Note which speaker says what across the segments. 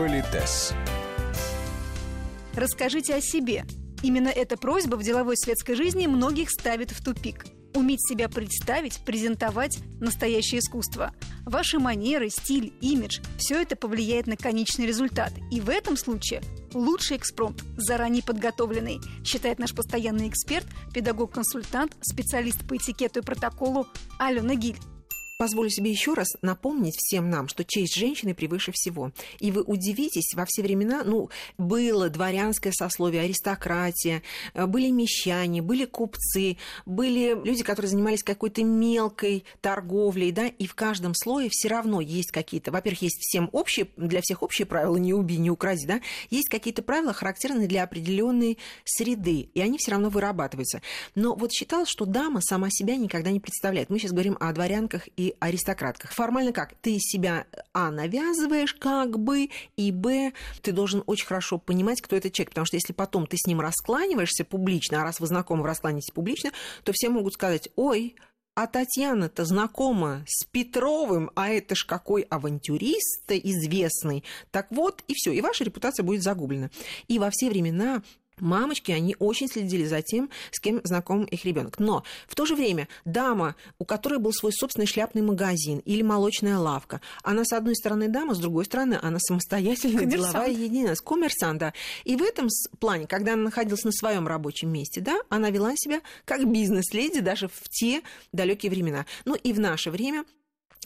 Speaker 1: Политес.
Speaker 2: Расскажите о себе. Именно эта просьба в деловой светской жизни многих ставит в тупик. Уметь себя представить, презентовать – настоящее искусство. Ваши манеры, стиль, имидж – все это повлияет на конечный результат. И в этом случае лучший экспромт, заранее подготовленный, считает наш постоянный эксперт, педагог-консультант, специалист по этикету и протоколу Алена Гиль.
Speaker 3: Позволю себе еще раз напомнить всем нам, что честь женщины превыше всего. И вы удивитесь, во все времена, ну, было дворянское сословие, аристократия, э, были мещане, были купцы, были люди, которые занимались какой-то мелкой торговлей, да, и в каждом слое все равно есть какие-то, во-первых, есть всем общие, для всех общие правила, не убей, не укради, да, есть какие-то правила, характерные для определенной среды, и они все равно вырабатываются. Но вот считалось, что дама сама себя никогда не представляет. Мы сейчас говорим о дворянках и аристократках. Формально как? Ты себя, а, навязываешь как бы, и, б, ты должен очень хорошо понимать, кто этот человек. Потому что если потом ты с ним раскланиваешься публично, а раз вы знакомы, вы публично, то все могут сказать, ой, а Татьяна-то знакома с Петровым, а это ж какой авантюрист известный. Так вот, и все, и ваша репутация будет загублена. И во все времена мамочки, они очень следили за тем, с кем знаком их ребенок. Но в то же время дама, у которой был свой собственный шляпный магазин или молочная лавка, она с одной стороны дама, с другой стороны она самостоятельная
Speaker 2: Коммерсант.
Speaker 3: деловая единица, коммерсант, да. И в этом плане, когда она находилась на своем рабочем месте, да, она вела себя как бизнес-леди даже в те далекие времена. Ну и в наше время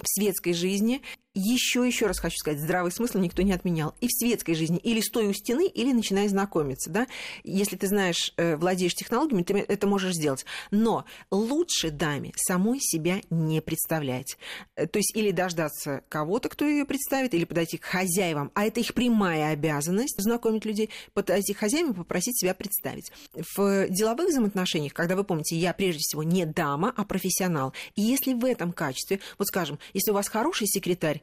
Speaker 3: в светской жизни еще, еще раз хочу сказать, здравый смысл никто не отменял. И в светской жизни или стой у стены, или начинай знакомиться. Да? Если ты знаешь, э, владеешь технологиями, ты это можешь сделать. Но лучше даме самой себя не представлять. Э, то есть или дождаться кого-то, кто ее представит, или подойти к хозяевам. А это их прямая обязанность знакомить людей, подойти к хозяевам и попросить себя представить. В деловых взаимоотношениях, когда вы помните, я прежде всего не дама, а профессионал. И если в этом качестве, вот скажем, если у вас хороший секретарь,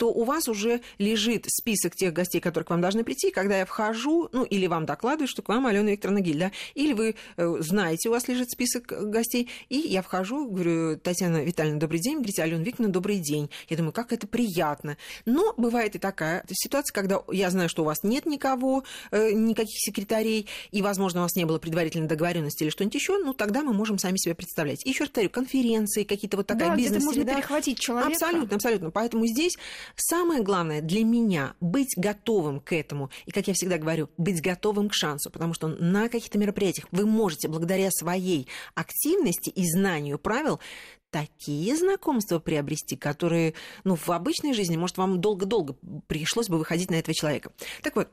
Speaker 3: то у вас уже лежит список тех гостей, которые к вам должны прийти. Когда я вхожу, ну, или вам докладываю, что к вам Алена Викторовна Гиль, да, или вы э, знаете, у вас лежит список гостей, и я вхожу, говорю, Татьяна Витальевна, добрый день, говорите, Алена Викторовна, добрый день. Я думаю, как это приятно. Но бывает и такая ситуация, когда я знаю, что у вас нет никого, э, никаких секретарей, и, возможно, у вас не было предварительной договоренности или что-нибудь еще, ну, тогда мы можем сами себя представлять. Еще раз повторю, конференции, какие-то вот такая
Speaker 2: да,
Speaker 3: бизнес-среда.
Speaker 2: можно перехватить человека.
Speaker 3: Абсолютно, абсолютно. Поэтому здесь Самое главное для меня быть готовым к этому. И, как я всегда говорю, быть готовым к шансу. Потому что на каких-то мероприятиях вы можете, благодаря своей активности и знанию правил, такие знакомства приобрести, которые, ну, в обычной жизни, может, вам долго-долго пришлось бы выходить на этого человека. Так вот,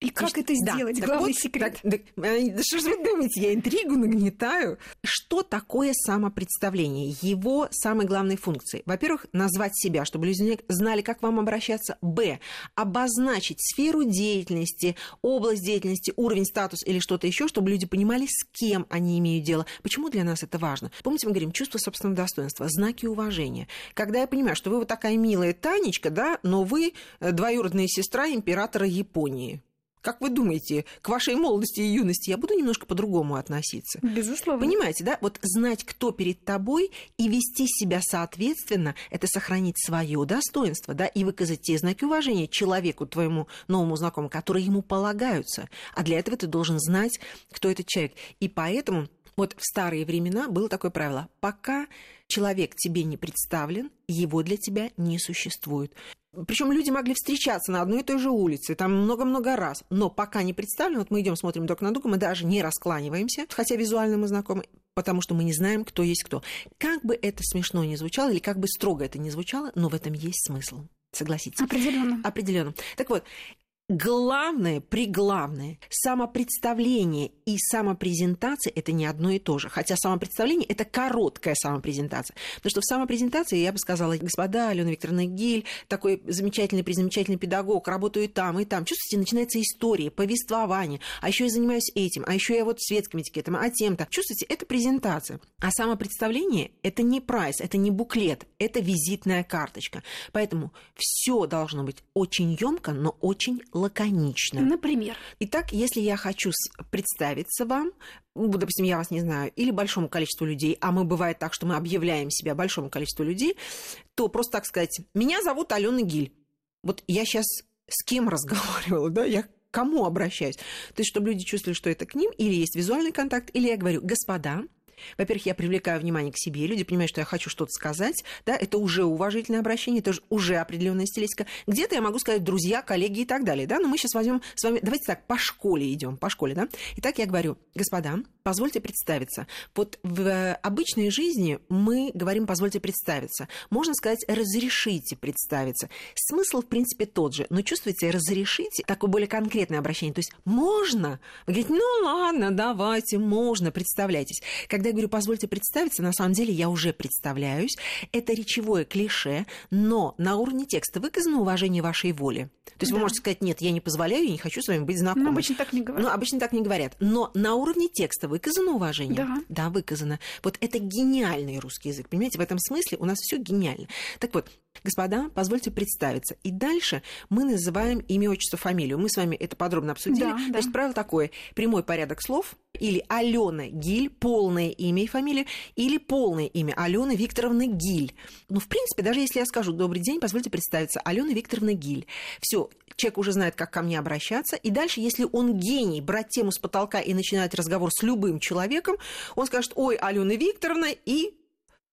Speaker 2: и как это сделать?
Speaker 3: Да,
Speaker 2: Главный
Speaker 3: вот,
Speaker 2: секрет.
Speaker 3: Так, так, да что же вы думаете, я интригу нагнетаю? Что такое самопредставление? Его самые главные функции. Во-первых, назвать себя, чтобы люди знали, как вам обращаться. Б. Обозначить сферу деятельности, область деятельности, уровень, статус или что-то еще, чтобы люди понимали, с кем они имеют дело. Почему для нас это важно? Помните, мы говорим, чувство собственного достоинства, знаки уважения. Когда я понимаю, что вы вот такая милая Танечка, да, но вы э, двоюродная сестра императора Японии как вы думаете, к вашей молодости и юности я буду немножко по-другому относиться?
Speaker 2: Безусловно.
Speaker 3: Понимаете, да? Вот знать, кто перед тобой, и вести себя соответственно, это сохранить свое достоинство, да, и выказать те знаки уважения человеку, твоему новому знакомому, которые ему полагаются. А для этого ты должен знать, кто этот человек. И поэтому вот в старые времена было такое правило. Пока человек тебе не представлен, его для тебя не существует. Причем люди могли встречаться на одной и той же улице, там много-много раз. Но пока не представлен, вот мы идем, смотрим друг на друга, мы даже не раскланиваемся, хотя визуально мы знакомы, потому что мы не знаем, кто есть кто. Как бы это смешно ни звучало, или как бы строго это ни звучало, но в этом есть смысл. Согласитесь?
Speaker 2: Определенно.
Speaker 3: Определенно. Так вот, главное, приглавное, самопредставление и самопрезентация – это не одно и то же. Хотя самопредставление – это короткая самопрезентация. Потому что в самопрезентации, я бы сказала, господа, Алена Викторовна Гиль, такой замечательный, призамечательный педагог, работаю там и там. Чувствуете, начинается история, повествование. А еще я занимаюсь этим, а еще я вот светским этикетом, а тем-то. Чувствуете, это презентация. А самопредставление – это не прайс, это не буклет, это визитная карточка. Поэтому все должно быть очень емко, но очень лаконично.
Speaker 2: Например?
Speaker 3: Итак, если я хочу представиться вам, ну, допустим, я вас не знаю, или большому количеству людей, а мы бывает так, что мы объявляем себя большому количеству людей, то просто так сказать, меня зовут Алена Гиль. Вот я сейчас с кем разговаривала, да, я к кому обращаюсь. То есть, чтобы люди чувствовали, что это к ним, или есть визуальный контакт, или я говорю, господа, во-первых, я привлекаю внимание к себе, люди понимают, что я хочу что-то сказать, да, это уже уважительное обращение, это уже определенная стилистика. Где-то я могу сказать друзья, коллеги и так далее, да, но мы сейчас возьмем с вами, давайте так, по школе идем, по школе, да. Итак, я говорю, господа, позвольте представиться. Вот в обычной жизни мы говорим, позвольте представиться. Можно сказать, разрешите представиться. Смысл, в принципе, тот же, но чувствуете, разрешите, такое более конкретное обращение. То есть можно, вы говорите, ну ладно, давайте, можно, представляйтесь. Когда я говорю, позвольте представиться, на самом деле я уже представляюсь. Это речевое клише, но на уровне текста выказано уважение вашей воли. То есть да. вы можете сказать, нет, я не позволяю, я не хочу с вами быть знакомым. Но
Speaker 2: обычно так не говорят.
Speaker 3: Ну, обычно так не говорят. Но на уровне текста выказано уважение?
Speaker 2: Да.
Speaker 3: Да, выказано. Вот это гениальный русский язык. Понимаете, в этом смысле у нас все гениально. Так вот, Господа, позвольте представиться. И дальше мы называем имя, отчество, фамилию. Мы с вами это подробно обсудили. Да, То да. есть правило такое. Прямой порядок слов или Алена Гиль, полное имя и фамилия, или полное имя Алены Викторовны Гиль. Ну, в принципе, даже если я скажу «добрый день», позвольте представиться, Алена Викторовна Гиль. Все, человек уже знает, как ко мне обращаться. И дальше, если он гений, брать тему с потолка и начинать разговор с любым человеком, он скажет «Ой, Алена Викторовна» и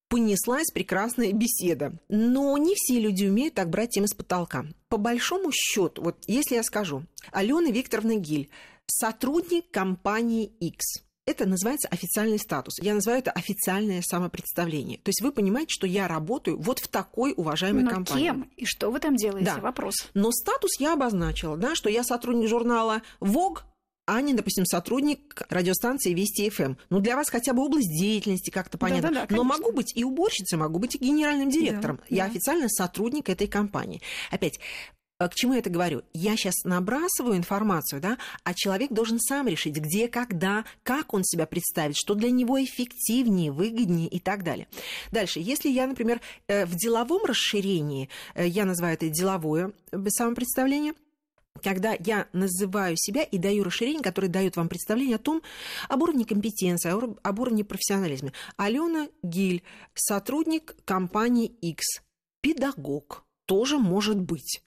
Speaker 3: понеслась прекрасная беседа. Но не все люди умеют так брать темы с потолка. По большому счету, вот если я скажу, Алена Викторовна Гиль, сотрудник компании X, это называется официальный статус. Я называю это официальное самопредставление. То есть вы понимаете, что я работаю вот в такой уважаемой
Speaker 2: Но
Speaker 3: компании.
Speaker 2: кем и что вы там делаете?
Speaker 3: Да.
Speaker 2: Вопрос.
Speaker 3: Но статус я обозначила, да, что я сотрудник журнала Vogue, а не, допустим, сотрудник радиостанции Вести ФМ. Ну, для вас хотя бы область деятельности как-то понятно.
Speaker 2: Да, да, да,
Speaker 3: Но могу быть и уборщицей, могу быть и генеральным директором.
Speaker 2: Да,
Speaker 3: я
Speaker 2: да.
Speaker 3: официально сотрудник этой компании. Опять, к чему я это говорю? Я сейчас набрасываю информацию, да, а человек должен сам решить, где, когда, как он себя представит, что для него эффективнее, выгоднее и так далее. Дальше, если я, например, э, в деловом расширении, э, я называю это деловое самопредставление – когда я называю себя и даю расширение, которое дает вам представление о том, об уровне компетенции, об уровне профессионализма. Алена Гиль, сотрудник компании X, педагог, тоже может быть.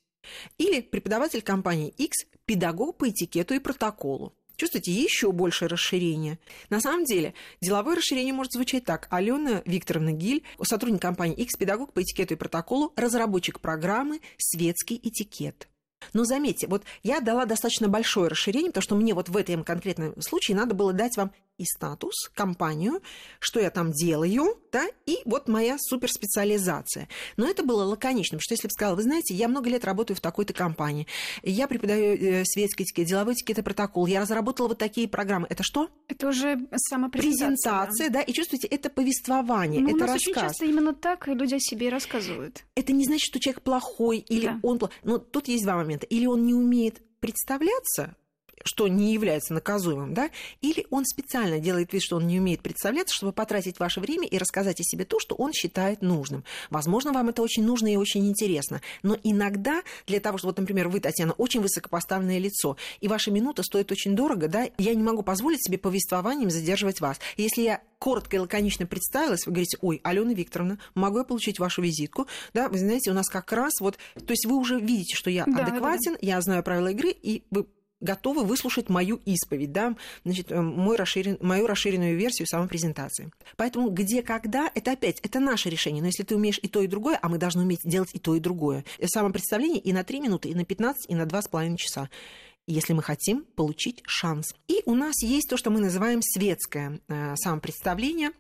Speaker 3: Или преподаватель компании X, педагог по этикету и протоколу. Чувствуете, еще больше расширение. На самом деле, деловое расширение может звучать так. Алена Викторовна Гиль, сотрудник компании X, педагог по этикету и протоколу, разработчик программы «Светский этикет». Но заметьте, вот я дала достаточно большое расширение, потому что мне вот в этом конкретном случае надо было дать вам и статус, компанию, что я там делаю, да, и вот моя суперспециализация. Но это было лаконично, потому что если бы сказала, вы знаете, я много лет работаю в такой-то компании, я преподаю э, светский этикет, деловой этикет и протокол, я разработала вот такие программы. Это что?
Speaker 2: Это уже самопрезентация.
Speaker 3: Презентация, да, и чувствуете, это повествование,
Speaker 2: Ну,
Speaker 3: это
Speaker 2: у нас
Speaker 3: рассказ.
Speaker 2: очень часто именно так люди о себе рассказывают.
Speaker 3: Это не значит, что человек плохой или
Speaker 2: Да.
Speaker 3: он плохой. Но тут есть два момента. Или он не умеет представляться, что не является наказуемым, да, или он специально делает вид, что он не умеет представляться, чтобы потратить ваше время и рассказать о себе то, что он считает нужным. Возможно, вам это очень нужно и очень интересно, но иногда для того, чтобы, вот, например, вы, Татьяна, очень высокопоставленное лицо, и ваша минута стоит очень дорого, да, я не могу позволить себе повествованием задерживать вас. Если я коротко и лаконично представилась, вы говорите, ой, Алена Викторовна, могу я получить вашу визитку? Да, вы знаете, у нас как раз вот, то есть вы уже видите, что я
Speaker 2: Да, да, да.
Speaker 3: адекватен, я знаю правила игры, и вы готовы выслушать мою исповедь, да, значит, э, мой расширен, мою расширенную версию самопрезентации. Поэтому где, когда, это опять, это наше решение. Но если ты умеешь и то, и другое, а мы должны уметь делать и то, и другое. Самопредставление и на 3 минуты, и на 15, и на 2,5 часа если мы хотим получить шанс. И у нас есть то, что мы называем светское э, самопредставление.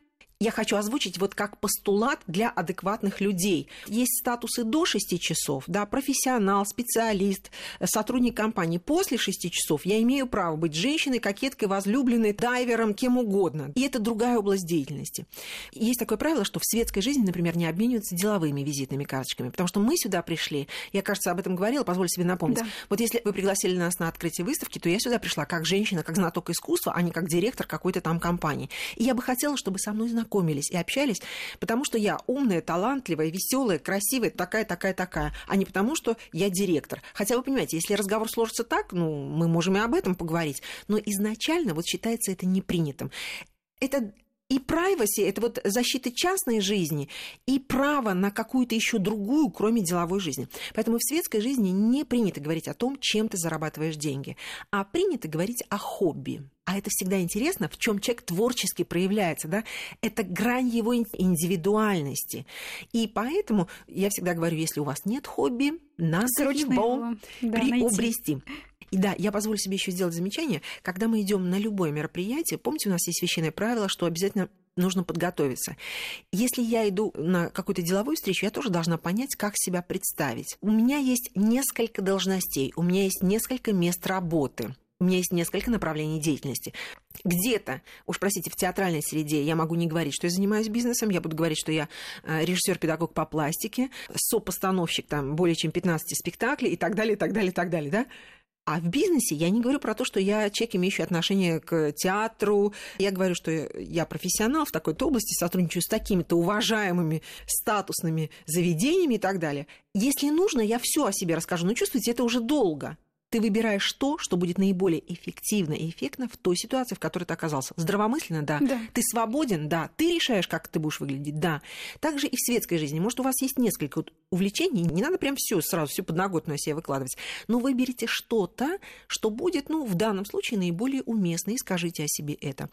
Speaker 3: Я хочу озвучить вот как постулат для адекватных людей. Есть статусы до 6 часов, да, профессионал, специалист, э, сотрудник компании. После 6 часов я имею право быть женщиной, кокеткой, возлюбленной, дайвером, кем угодно. И это другая область деятельности. Есть такое правило, что в светской жизни, например, не обмениваются деловыми визитными карточками, потому что мы сюда пришли, я, кажется, об этом говорила, позвольте себе напомнить.
Speaker 2: Да.
Speaker 3: Вот если вы пригласили нас на открытие выставки, то я сюда пришла как женщина, как знаток искусства, а не как директор какой-то там компании. И я бы хотела, чтобы со мной знакомились и общались, потому что я умная, талантливая, веселая, красивая, такая, такая, такая, а не потому, что я директор. Хотя вы понимаете, если разговор сложится так, ну, мы можем и об этом поговорить. Но изначально вот считается это непринятым. Это И privacy – это вот защита частной жизни и право на какую-то еще другую, кроме деловой жизни. Поэтому в светской жизни не принято говорить о том, чем ты зарабатываешь деньги, а принято говорить о хобби. А это всегда интересно, в чем человек творчески проявляется, да? Это грань его индивидуальности. И поэтому я всегда говорю, если у вас нет хобби, надо Срочно его, его да, приобрести. Найти. И да, я позволю себе еще сделать замечание. Когда мы идем на любое мероприятие, помните, у нас есть священное правило, что обязательно нужно подготовиться. Если я иду на какую-то деловую встречу, я тоже должна понять, как себя представить. У меня есть несколько должностей, у меня есть несколько мест работы. У меня есть несколько направлений деятельности. Где-то, уж простите, в театральной среде я могу не говорить, что я занимаюсь бизнесом, я буду говорить, что я э, режиссер-педагог по пластике, сопостановщик там более чем 15 спектаклей и так далее, и так далее, и так далее, да? А в бизнесе я не говорю про то, что я человек, имеющий отношение к театру. Я говорю, что я профессионал в такой-то области, сотрудничаю с такими-то уважаемыми статусными заведениями и так далее. Если нужно, я все о себе расскажу. Но чувствуете, это уже долго ты выбираешь то, что будет наиболее эффективно и эффектно в той ситуации, в которой ты оказался. Здравомысленно, да. да. Ты свободен, да. Ты решаешь, как ты будешь выглядеть, да. Также и в светской жизни. Может, у вас есть несколько увлечений, не надо прям все сразу, всю подноготную себе выкладывать. Но выберите что-то, что будет, ну, в данном случае наиболее уместно, и скажите о себе это.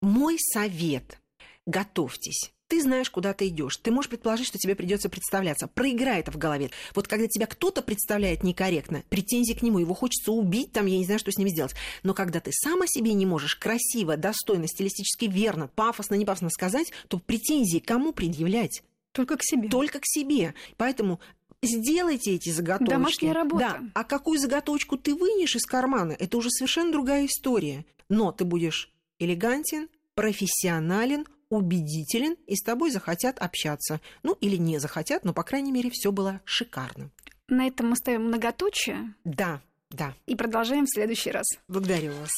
Speaker 3: Мой совет – готовьтесь ты знаешь, куда ты идешь. Ты можешь предположить, что тебе придется представляться. Проиграй это в голове. Вот когда тебя кто-то представляет некорректно, претензии к нему, его хочется убить, там, я не знаю, что с ним сделать. Но когда ты сам о себе не можешь красиво, достойно, стилистически верно, пафосно, не пафосно сказать, то претензии кому предъявлять?
Speaker 2: Только к себе.
Speaker 3: Только к себе. Поэтому сделайте эти заготовки.
Speaker 2: Домашняя работа.
Speaker 3: Да. А какую заготовочку ты вынешь из кармана, это уже совершенно другая история. Но ты будешь элегантен, профессионален, убедителен, и с тобой захотят общаться. Ну, или не захотят, но, по крайней мере, все было шикарно.
Speaker 2: На этом мы ставим многоточие.
Speaker 3: Да, да.
Speaker 2: И продолжаем в следующий раз.
Speaker 3: Благодарю вас.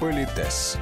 Speaker 1: Политес.